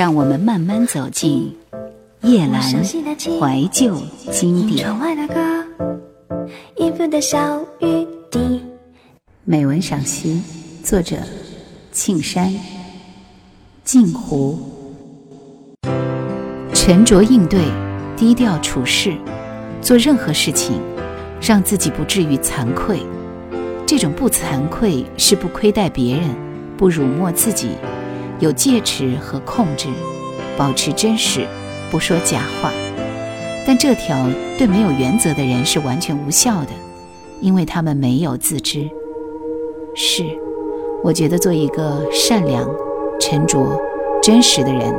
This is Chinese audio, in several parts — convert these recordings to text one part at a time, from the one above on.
让我们慢慢走进夜阑怀旧经典。美文赏析，作者：庆山。镜湖。沉着应对，低调处事，做任何事情，让自己不至于惭愧。这种不惭愧，是不亏待别人，不辱没自己。有戒尺和控制，保持真实，不说假话。但这条对没有原则的人是完全无效的，因为他们没有自知。是，我觉得做一个善良、沉着、真实的人，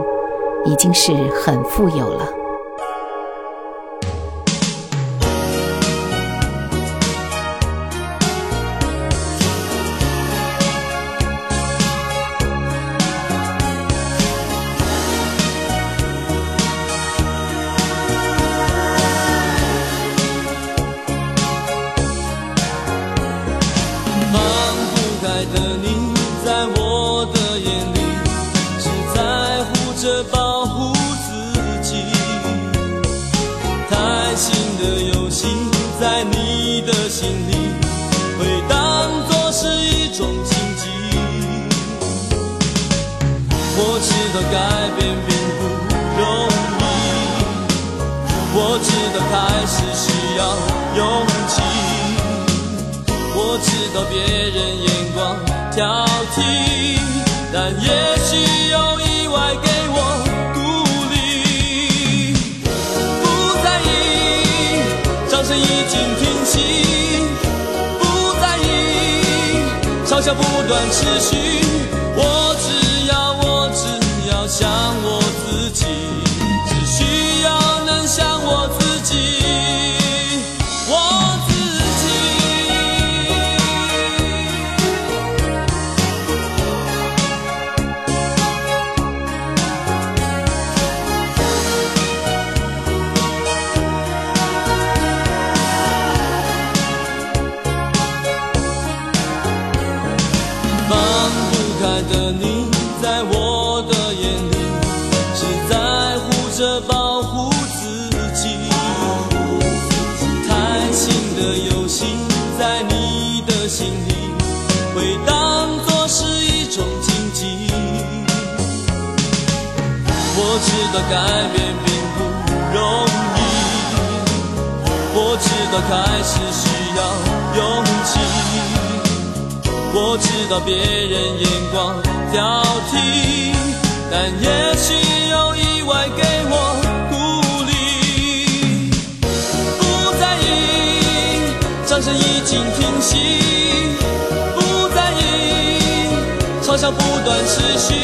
已经是很富有了。知道开始需要勇气，我知道别人眼光挑剔，但也许有意外给我鼓励。不在意，掌声已经停息，不在意，嘲笑不断持续。我只要，我只。像我自己，道改变并不容易，我知道开始需要勇气，我知道别人眼光挑剔，但也许有意外给我鼓励。不在意，掌声已经停息，不在意，嘲笑不断持续，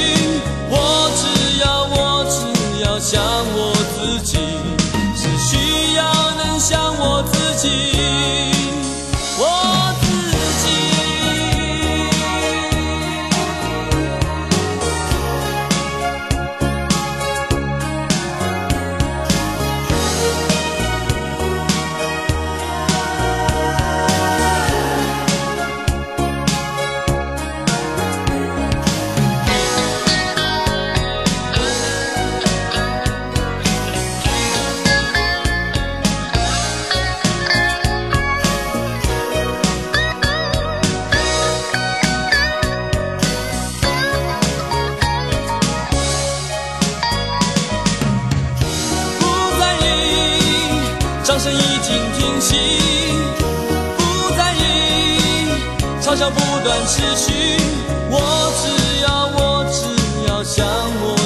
掌声已经停息，不在意，嘲笑不断持续，我只要，我只要想我。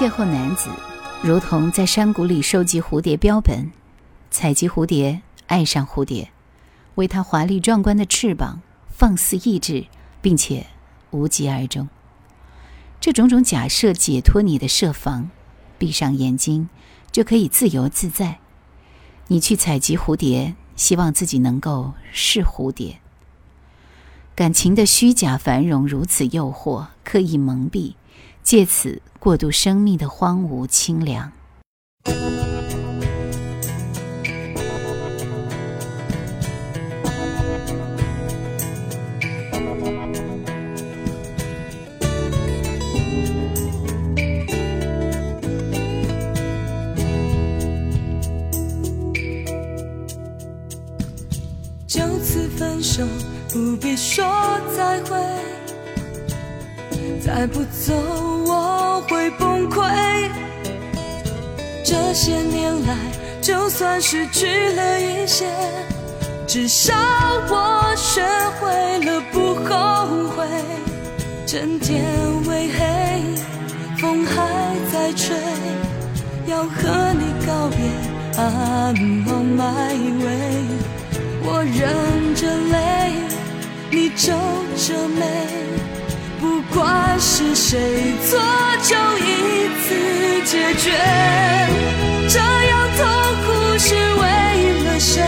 邂逅男子如同在山谷里收集蝴蝶标本采集蝴蝶爱上蝴蝶为他华丽壮观的翅膀放肆意志并且无疾而终。这种种假设解脱你的设防闭上眼睛就可以自由自在。你去采集蝴蝶希望自己能够是蝴蝶。感情的虚假繁荣如此诱惑刻意蒙蔽借此过渡生命的荒芜清凉。就此分手，不必说再会。带不走我会崩溃这些年来就算失去了一些至少我学会了不后悔。整天为黑风还在吹要和你告别 i'm on my way 我忍着泪你皱着眉。不管是谁错就一次解决这样痛苦是为了谁？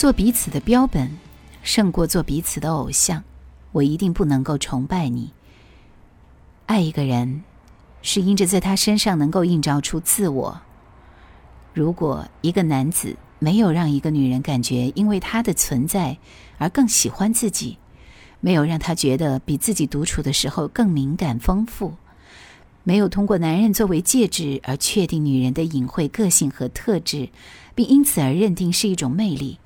做彼此的标本，胜过做彼此的偶像。我一定不能够崇拜你。爱一个人，是因着在他身上能够映照出自我。如果一个男子没有让一个女人感觉因为他的存在而更喜欢自己，没有让他觉得比自己独处的时候更敏感丰富，没有通过男人作为介质而确定女人的隐晦个性和特质，并因此而认定是一种魅力。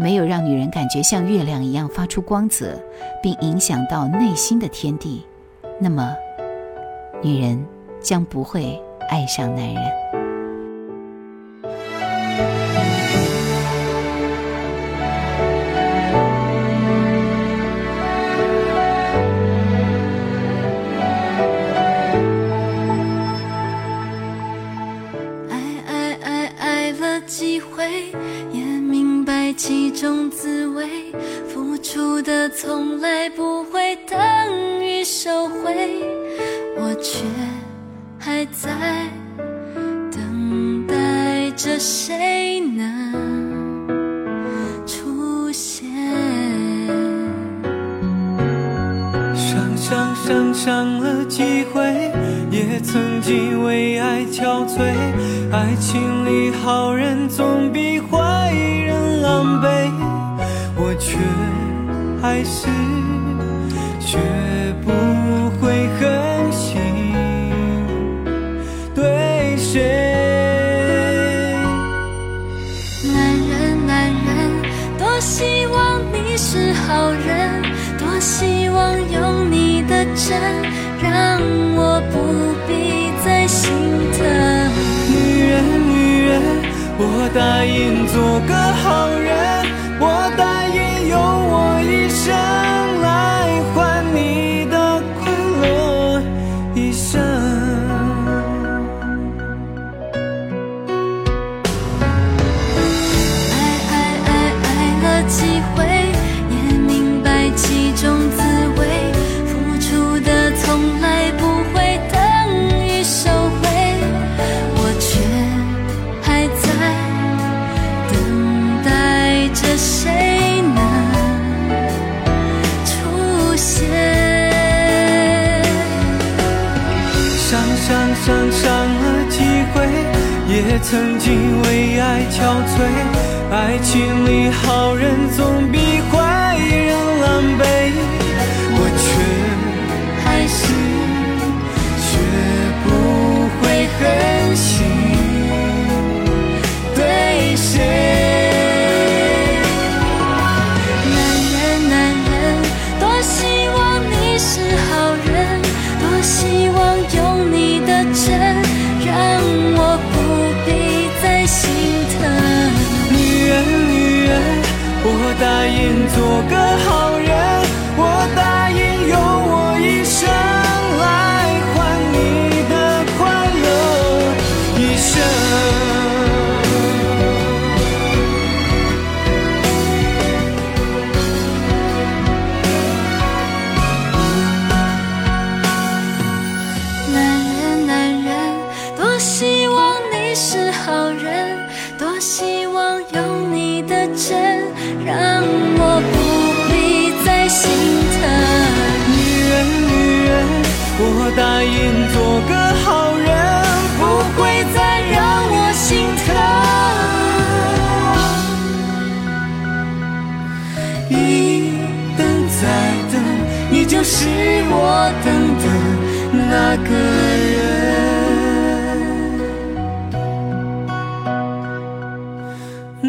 没有让女人感觉像月亮一样发出光泽，并影响到内心的天地，那么，女人将不会爱上男人。情里好人总比坏人。狼狈，我却还是学不会狠心对谁。男人，男人，多希望你是好人，多希望有你的真，答应做个好。曾经为爱憔悴，爱情里好人总比坏答个人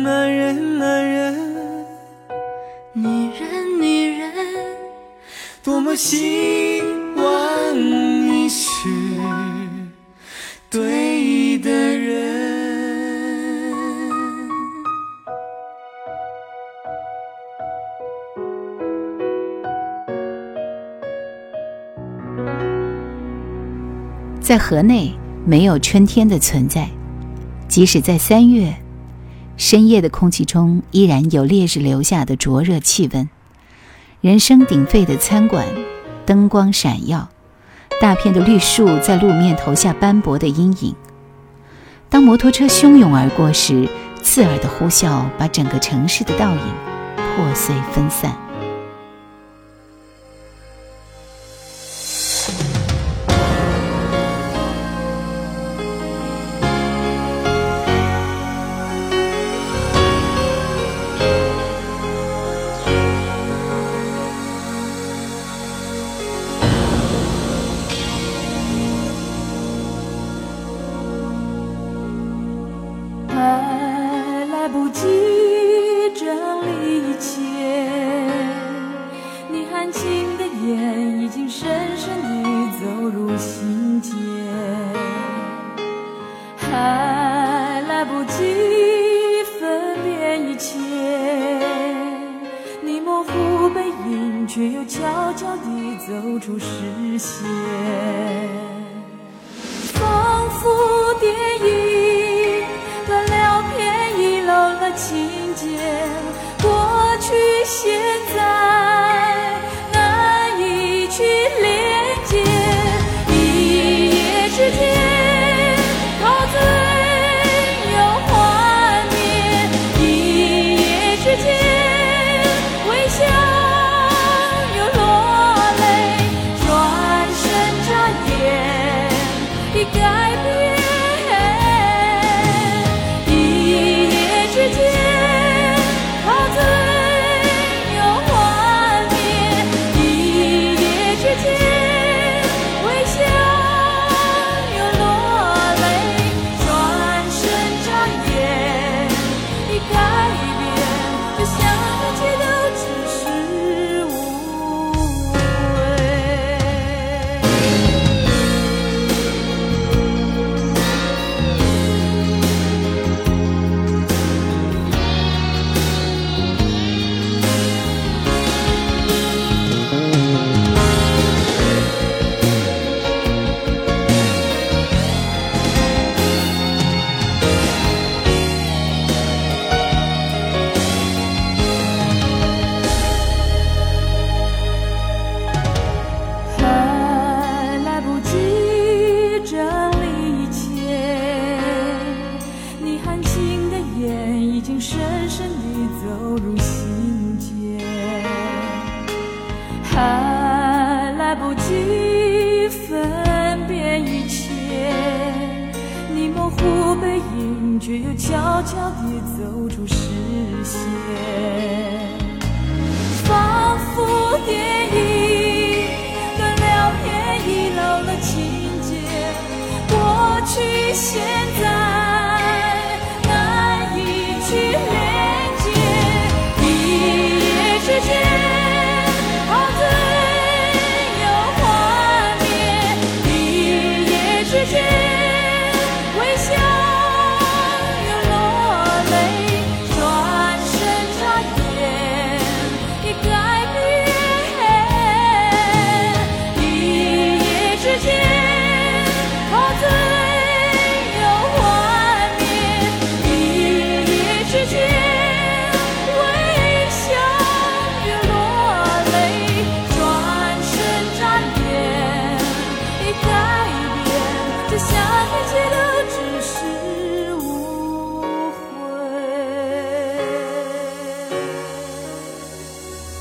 男人男人女人女人多么幸在河内，没有春天的存在，即使在三月，深夜的空气中依然有烈日留下的灼热气温。人声鼎沸的餐馆，灯光闪耀，大片的绿树在路面投下斑驳的阴影。当摩托车汹涌而过时，刺耳的呼啸把整个城市的倒影破碎分散。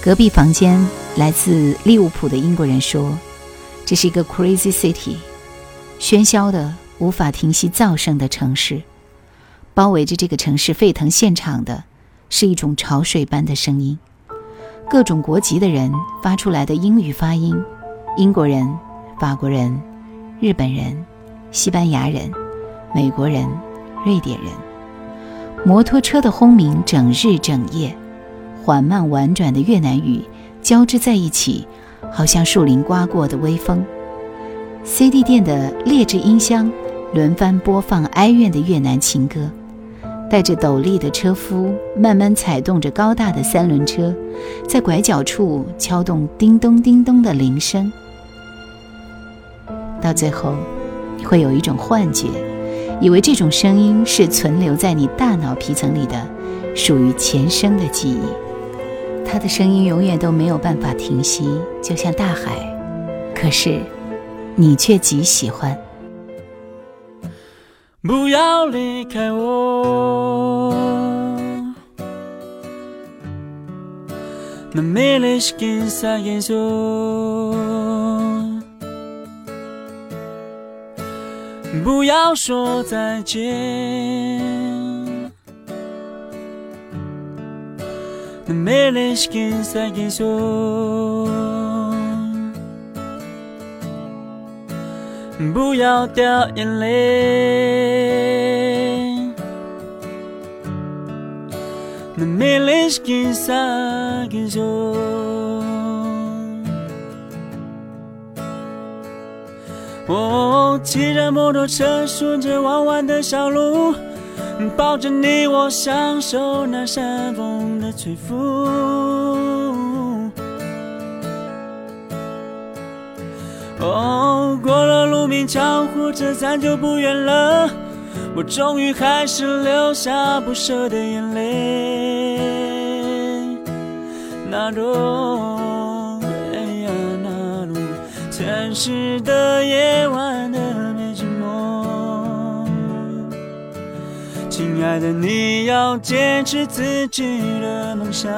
隔壁房间来自利物浦的英国人说：“这是一个 crazy city，喧嚣的无法停息噪声的城市。包围着这个城市沸腾现场的，是一种潮水般的声音，各种国籍的人发出来的英语发音：英国人、法国人、日本人、西班牙人、美国人、瑞典人。摩托车的轰鸣，整日整夜。”缓慢婉转的越南语交织在一起，好像树林刮过的微风。CD 店的劣质音箱轮番播放哀怨的越南情歌，戴着斗笠的车夫慢慢踩动着高大的三轮车，在拐角处敲动叮咚叮咚的铃声。到最后，你会有一种幻觉，以为这种声音是存留在你大脑皮层里的，属于前生的记忆。他的声音永远都没有办法停息，就像大海。可是，你却极喜欢。不要离开我。那美丽是金色颜色，不要说再见。那美丽是金色颜色，不要掉眼泪。那美丽是金色颜色。我骑着摩托车，顺着弯弯的小路，抱着你，我享受那山风的吹拂。哦，过了鹿鸣桥，火车站就不远了。我终于还是流下不舍的眼泪。那种，哎呀，那种城市的夜晚亲爱的，你要坚持自己的梦想。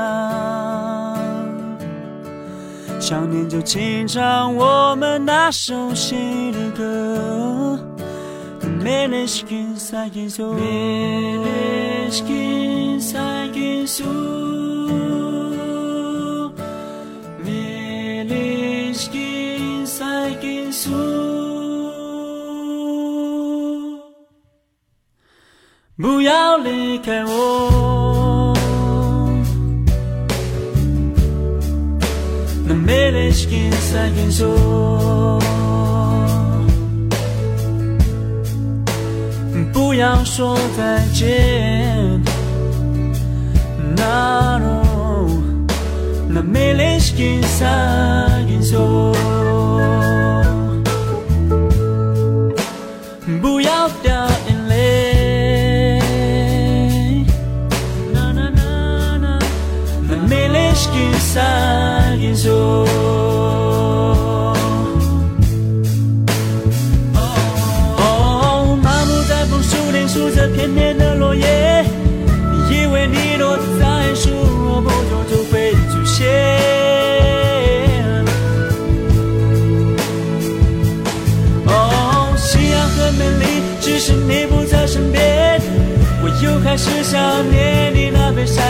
想念就请唱我们那熟悉的歌。不要离开我。那美丽是金色云朵，不要说再见。那侬，那美丽是金色云朵。不要掉。念你那被晒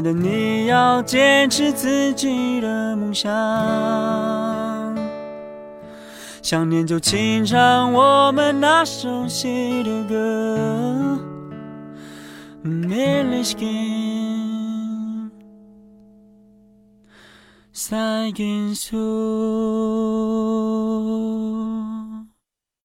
爱的，你要坚持自己的梦想。想念就请唱我们那熟悉的歌。最近そう